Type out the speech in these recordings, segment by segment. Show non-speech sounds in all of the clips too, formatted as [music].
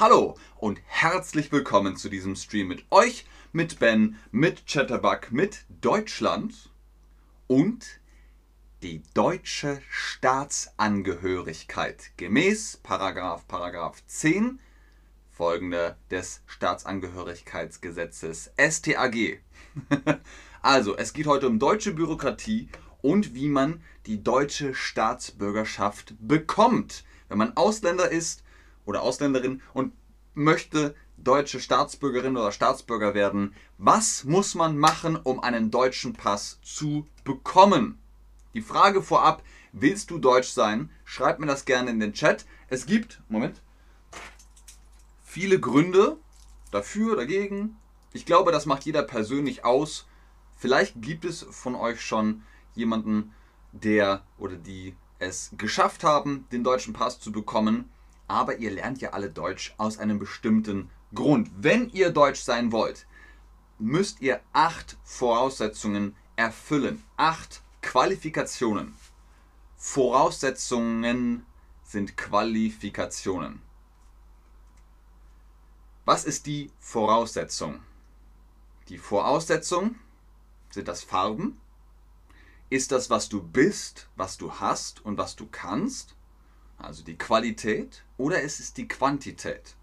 Hallo und herzlich willkommen zu diesem Stream mit euch, mit Ben, mit Chatterbug, mit Deutschland und die deutsche Staatsangehörigkeit gemäß Paragraph Paragraph 10 folgende des Staatsangehörigkeitsgesetzes STAG. [laughs] also, es geht heute um deutsche Bürokratie und wie man die deutsche Staatsbürgerschaft bekommt. Wenn man Ausländer ist oder Ausländerin und möchte deutsche Staatsbürgerin oder Staatsbürger werden, was muss man machen, um einen deutschen Pass zu bekommen? Die Frage vorab, willst du deutsch sein? Schreib mir das gerne in den Chat. Es gibt, Moment, viele Gründe dafür, dagegen. Ich glaube, das macht jeder persönlich aus. Vielleicht gibt es von euch schon jemanden, der oder die es geschafft haben, den deutschen Pass zu bekommen aber ihr lernt ja alle Deutsch aus einem bestimmten Grund. Wenn ihr Deutsch sein wollt, müsst ihr acht Voraussetzungen erfüllen. Acht Qualifikationen. Voraussetzungen sind Qualifikationen. Was ist die Voraussetzung? Die Voraussetzung sind das Farben. Ist das, was du bist, was du hast und was du kannst? Also die Qualität, oder ist es die Quantität?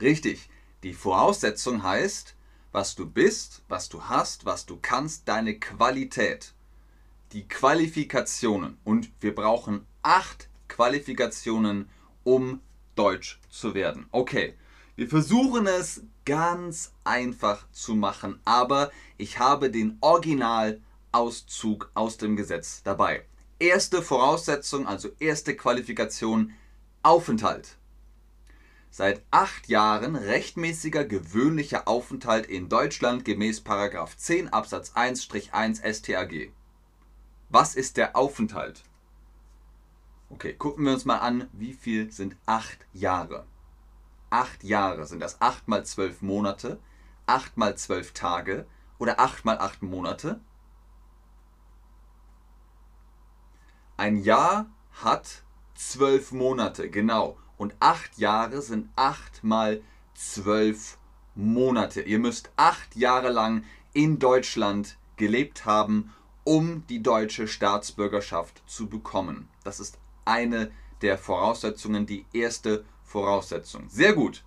Richtig, die Voraussetzung heißt, was du bist, was du hast, was du kannst, deine Qualität. Die Qualifikationen. Und wir brauchen acht Qualifikationen, um Deutsch zu werden. Okay, wir versuchen es ganz einfach zu machen, aber ich habe den Original Auszug aus dem Gesetz dabei. Erste Voraussetzung, also erste Qualifikation, Aufenthalt. Seit acht Jahren rechtmäßiger gewöhnlicher Aufenthalt in Deutschland gemäß 10 Absatz 1-1 StAG. Was ist der Aufenthalt? Okay, gucken wir uns mal an, wie viel sind acht Jahre? Acht Jahre sind das acht mal zwölf Monate, acht mal zwölf Tage oder acht mal acht Monate? Ein Jahr hat zwölf Monate, genau. Und acht Jahre sind acht mal zwölf Monate. Ihr müsst acht Jahre lang in Deutschland gelebt haben, um die deutsche Staatsbürgerschaft zu bekommen. Das ist eine der Voraussetzungen, die erste Voraussetzung. Sehr gut.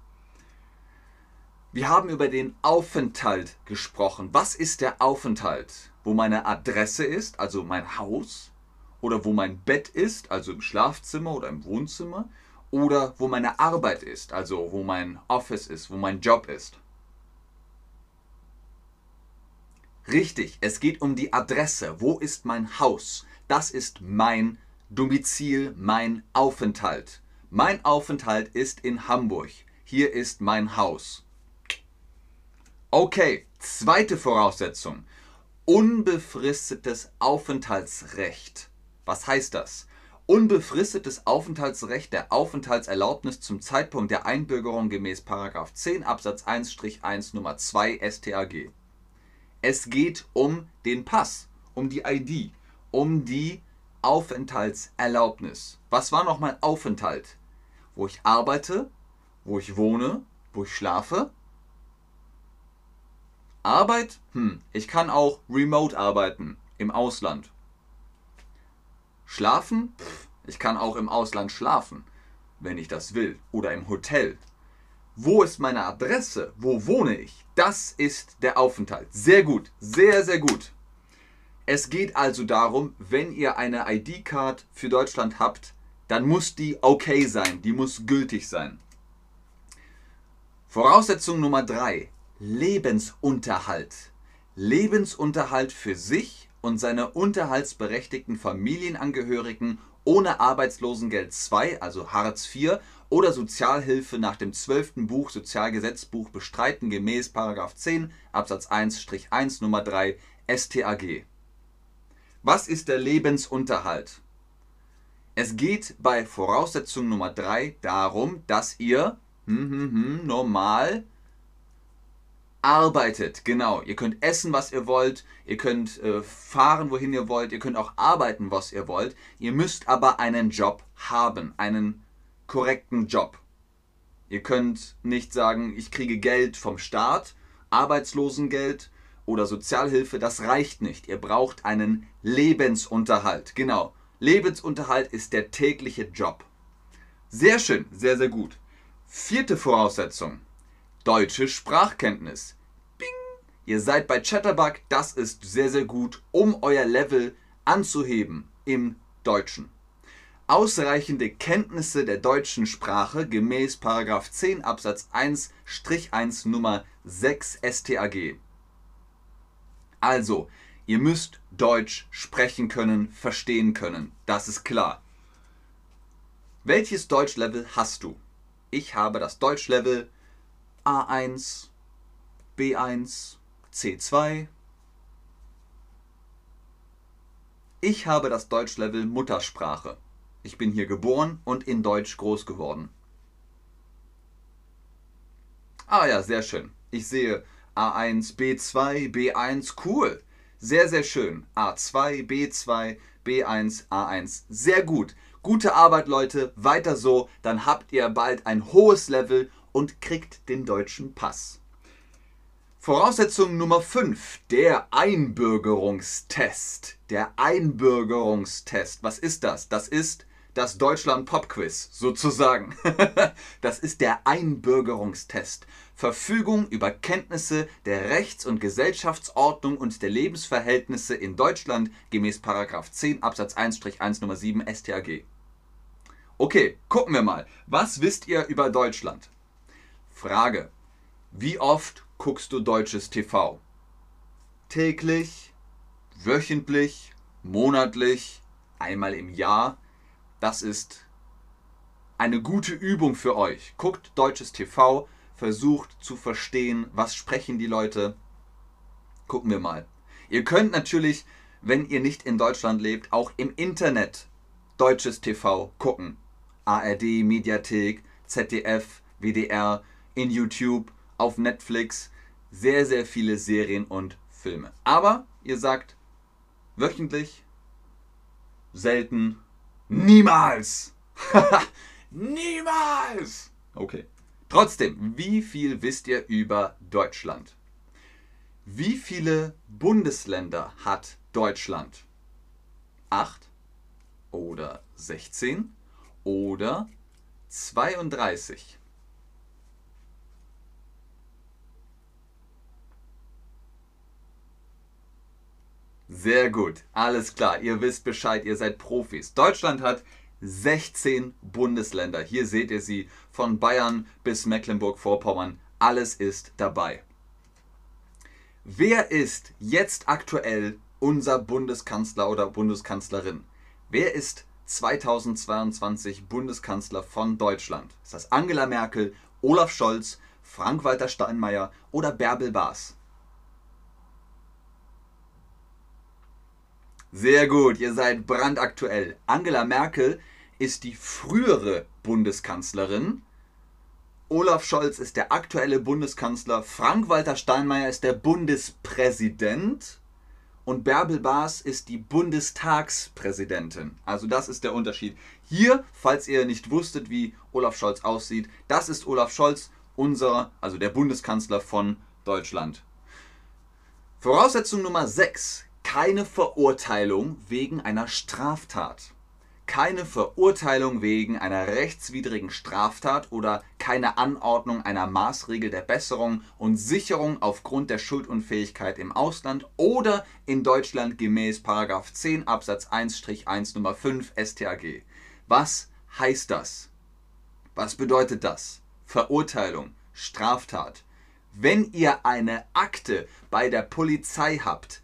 Wir haben über den Aufenthalt gesprochen. Was ist der Aufenthalt? Wo meine Adresse ist, also mein Haus, oder wo mein Bett ist, also im Schlafzimmer oder im Wohnzimmer, oder wo meine Arbeit ist, also wo mein Office ist, wo mein Job ist. Richtig, es geht um die Adresse. Wo ist mein Haus? Das ist mein Domizil, mein Aufenthalt. Mein Aufenthalt ist in Hamburg. Hier ist mein Haus. Okay, zweite Voraussetzung. Unbefristetes Aufenthaltsrecht. Was heißt das? Unbefristetes Aufenthaltsrecht der Aufenthaltserlaubnis zum Zeitpunkt der Einbürgerung gemäß 10 Absatz 1-1 Nummer 2 StAG. Es geht um den Pass, um die ID, um die Aufenthaltserlaubnis. Was war nochmal Aufenthalt? Wo ich arbeite, wo ich wohne, wo ich schlafe. Arbeit? Hm, ich kann auch remote arbeiten, im Ausland. Schlafen? Ich kann auch im Ausland schlafen, wenn ich das will. Oder im Hotel. Wo ist meine Adresse? Wo wohne ich? Das ist der Aufenthalt. Sehr gut, sehr, sehr gut. Es geht also darum, wenn ihr eine ID-Card für Deutschland habt, dann muss die okay sein, die muss gültig sein. Voraussetzung Nummer 3. Lebensunterhalt. Lebensunterhalt für sich und seine unterhaltsberechtigten Familienangehörigen ohne Arbeitslosengeld II, also Hartz IV, oder Sozialhilfe nach dem 12. Buch Sozialgesetzbuch bestreiten gemäß 10 Absatz 1-1 Nummer 3 StAG. Was ist der Lebensunterhalt? Es geht bei Voraussetzung Nummer 3 darum, dass ihr hm, hm, hm, normal arbeitet, genau. Ihr könnt essen, was ihr wollt, ihr könnt äh, fahren, wohin ihr wollt, ihr könnt auch arbeiten, was ihr wollt. Ihr müsst aber einen Job haben, einen korrekten Job. Ihr könnt nicht sagen, ich kriege Geld vom Staat, Arbeitslosengeld oder Sozialhilfe, das reicht nicht. Ihr braucht einen Lebensunterhalt. Genau, Lebensunterhalt ist der tägliche Job. Sehr schön, sehr, sehr gut. Vierte Voraussetzung deutsche Sprachkenntnis. Bing! Ihr seid bei Chatterbug, das ist sehr, sehr gut, um euer Level anzuheben im Deutschen. Ausreichende Kenntnisse der deutschen Sprache gemäß 10 Absatz 1-1 Nummer 6 STAG. Also, ihr müsst Deutsch sprechen können, verstehen können, das ist klar. Welches Deutschlevel hast du? Ich habe das Deutschlevel A1, B1, C2. Ich habe das Deutschlevel Muttersprache. Ich bin hier geboren und in Deutsch groß geworden. Ah ja, sehr schön. Ich sehe A1, B2, B1, cool. Sehr, sehr schön. A2, B2, B1, A1. Sehr gut. Gute Arbeit, Leute. Weiter so. Dann habt ihr bald ein hohes Level und kriegt den deutschen Pass. Voraussetzung Nummer 5, der Einbürgerungstest. Der Einbürgerungstest. Was ist das? Das ist das Deutschland Pop Quiz sozusagen. [laughs] das ist der Einbürgerungstest. Verfügung über Kenntnisse der Rechts- und Gesellschaftsordnung und der Lebensverhältnisse in Deutschland gemäß 10 Absatz 1-1 Nummer 7 StAG. Okay, gucken wir mal. Was wisst ihr über Deutschland? Frage. Wie oft guckst du deutsches TV? Täglich, wöchentlich, monatlich, einmal im Jahr? Das ist eine gute Übung für euch. Guckt deutsches TV, versucht zu verstehen, was sprechen die Leute. Gucken wir mal. Ihr könnt natürlich, wenn ihr nicht in Deutschland lebt, auch im Internet deutsches TV gucken. ARD, Mediathek, ZDF, WDR, in YouTube, auf Netflix sehr, sehr viele Serien und Filme. Aber ihr sagt wöchentlich, selten, niemals. [laughs] niemals. Okay. Trotzdem, wie viel wisst ihr über Deutschland? Wie viele Bundesländer hat Deutschland? Acht oder 16 oder 32? Sehr gut, alles klar, ihr wisst Bescheid, ihr seid Profis. Deutschland hat 16 Bundesländer. Hier seht ihr sie von Bayern bis Mecklenburg-Vorpommern. Alles ist dabei. Wer ist jetzt aktuell unser Bundeskanzler oder Bundeskanzlerin? Wer ist 2022 Bundeskanzler von Deutschland? Ist das Angela Merkel, Olaf Scholz, Frank-Walter Steinmeier oder Bärbel Baas? Sehr gut, ihr seid brandaktuell. Angela Merkel ist die frühere Bundeskanzlerin. Olaf Scholz ist der aktuelle Bundeskanzler. Frank-Walter Steinmeier ist der Bundespräsident. Und Bärbel Baas ist die Bundestagspräsidentin. Also das ist der Unterschied. Hier, falls ihr nicht wusstet, wie Olaf Scholz aussieht, das ist Olaf Scholz, unser, also der Bundeskanzler von Deutschland. Voraussetzung Nummer 6 keine Verurteilung wegen einer Straftat. Keine Verurteilung wegen einer rechtswidrigen Straftat oder keine Anordnung einer Maßregel der Besserung und Sicherung aufgrund der Schuldunfähigkeit im Ausland oder in Deutschland gemäß 10 Absatz 1-1 Nummer 5 StAG. Was heißt das? Was bedeutet das? Verurteilung, Straftat. Wenn ihr eine Akte bei der Polizei habt,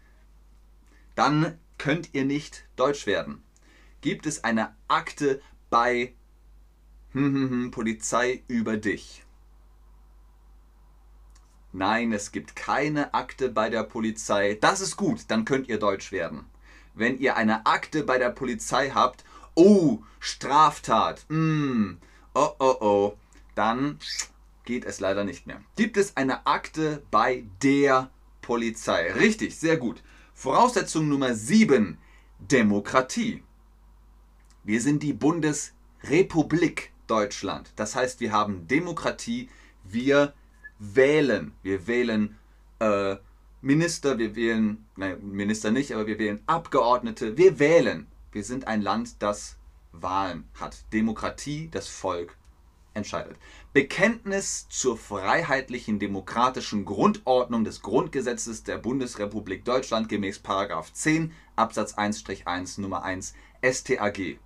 dann könnt ihr nicht Deutsch werden. Gibt es eine Akte bei hm, hm, hm, Polizei über dich? Nein, es gibt keine Akte bei der Polizei. Das ist gut, dann könnt ihr Deutsch werden. Wenn ihr eine Akte bei der Polizei habt, oh, Straftat, mm, oh, oh, oh, dann geht es leider nicht mehr. Gibt es eine Akte bei der Polizei? Richtig, sehr gut. Voraussetzung Nummer 7, Demokratie. Wir sind die Bundesrepublik Deutschland. Das heißt, wir haben Demokratie, wir wählen. Wir wählen äh, Minister, wir wählen, nein, Minister nicht, aber wir wählen Abgeordnete. Wir wählen. Wir sind ein Land, das Wahlen hat. Demokratie, das Volk entscheidet. Bekenntnis zur freiheitlichen demokratischen Grundordnung des Grundgesetzes der Bundesrepublik Deutschland gemäß 10 Absatz 1-1 Nummer 1 STAG.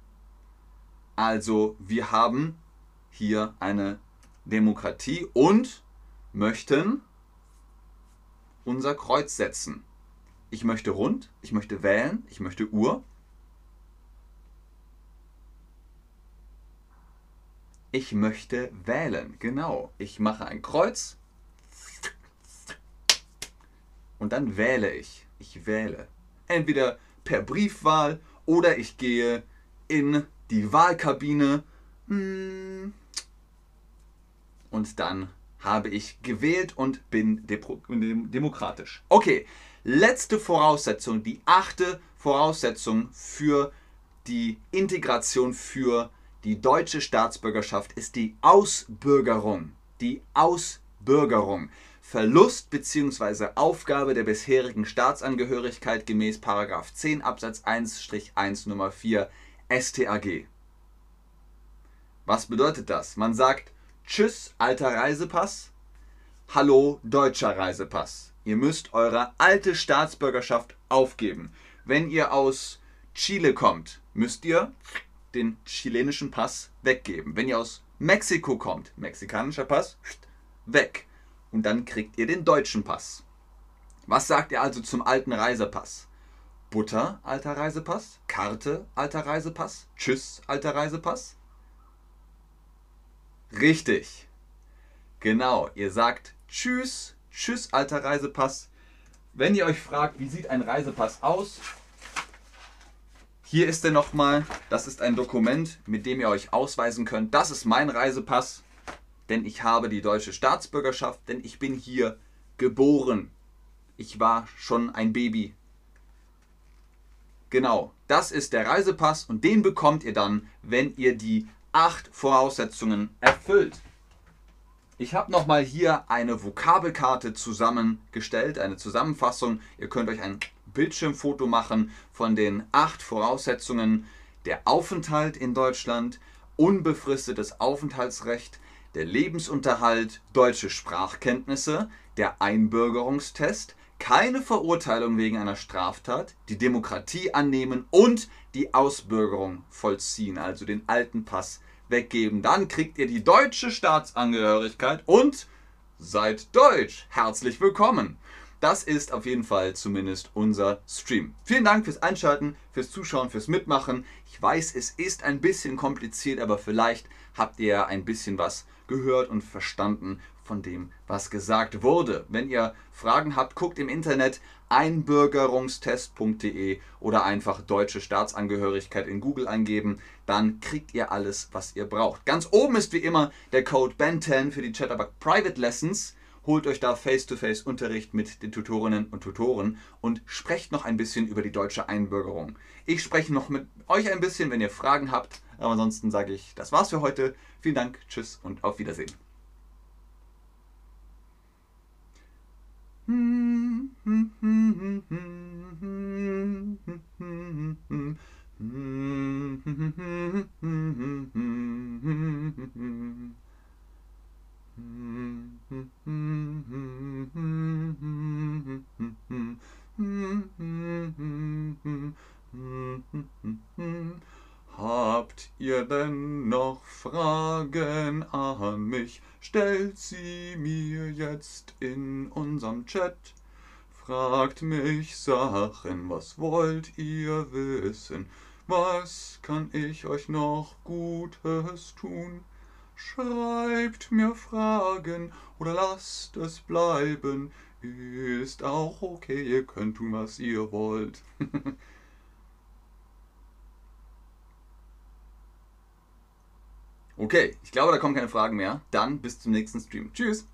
Also wir haben hier eine Demokratie und möchten unser Kreuz setzen. Ich möchte rund, ich möchte wählen, ich möchte Uhr. Ich möchte wählen, genau. Ich mache ein Kreuz und dann wähle ich. Ich wähle. Entweder per Briefwahl oder ich gehe in die Wahlkabine hm. und dann habe ich gewählt und bin demokratisch. Okay, letzte Voraussetzung, die achte Voraussetzung für die Integration für die deutsche Staatsbürgerschaft ist die Ausbürgerung. Die Ausbürgerung. Verlust bzw. Aufgabe der bisherigen Staatsangehörigkeit gemäß 10 Absatz 1-1 Nummer 4 STAG. Was bedeutet das? Man sagt Tschüss, alter Reisepass. Hallo, deutscher Reisepass. Ihr müsst eure alte Staatsbürgerschaft aufgeben. Wenn ihr aus Chile kommt, müsst ihr den chilenischen Pass weggeben. Wenn ihr aus Mexiko kommt, mexikanischer Pass, weg. Und dann kriegt ihr den deutschen Pass. Was sagt ihr also zum alten Reisepass? Butter, alter Reisepass? Karte, alter Reisepass? Tschüss, alter Reisepass? Richtig. Genau, ihr sagt Tschüss, Tschüss, alter Reisepass. Wenn ihr euch fragt, wie sieht ein Reisepass aus? Hier ist er nochmal. Das ist ein Dokument, mit dem ihr euch ausweisen könnt. Das ist mein Reisepass, denn ich habe die deutsche Staatsbürgerschaft, denn ich bin hier geboren. Ich war schon ein Baby. Genau, das ist der Reisepass und den bekommt ihr dann, wenn ihr die acht Voraussetzungen erfüllt. Ich habe nochmal hier eine Vokabelkarte zusammengestellt, eine Zusammenfassung. Ihr könnt euch ein Bildschirmfoto machen von den acht Voraussetzungen. Der Aufenthalt in Deutschland, unbefristetes Aufenthaltsrecht, der Lebensunterhalt, deutsche Sprachkenntnisse, der Einbürgerungstest, keine Verurteilung wegen einer Straftat, die Demokratie annehmen und die Ausbürgerung vollziehen, also den alten Pass weggeben. Dann kriegt ihr die deutsche Staatsangehörigkeit und seid deutsch. Herzlich willkommen. Das ist auf jeden Fall zumindest unser Stream. Vielen Dank fürs Einschalten, fürs Zuschauen, fürs Mitmachen. Ich weiß, es ist ein bisschen kompliziert, aber vielleicht habt ihr ein bisschen was gehört und verstanden von dem, was gesagt wurde. Wenn ihr Fragen habt, guckt im Internet einbürgerungstest.de oder einfach deutsche Staatsangehörigkeit in Google eingeben. Dann kriegt ihr alles, was ihr braucht. Ganz oben ist wie immer der Code BEN10 für die Chatterbug Private Lessons holt euch da Face-to-Face-Unterricht mit den Tutorinnen und Tutoren und sprecht noch ein bisschen über die deutsche Einbürgerung. Ich spreche noch mit euch ein bisschen, wenn ihr Fragen habt. Aber ansonsten sage ich, das war's für heute. Vielen Dank, tschüss und auf Wiedersehen. Habt ihr denn noch Fragen an mich? Stellt sie mir jetzt in unserem Chat. Fragt mich Sachen, was wollt ihr wissen? Was kann ich euch noch Gutes tun? Schreibt mir Fragen oder lasst es bleiben. Ist auch okay, ihr könnt tun, was ihr wollt. [laughs] Okay, ich glaube, da kommen keine Fragen mehr. Dann bis zum nächsten Stream. Tschüss.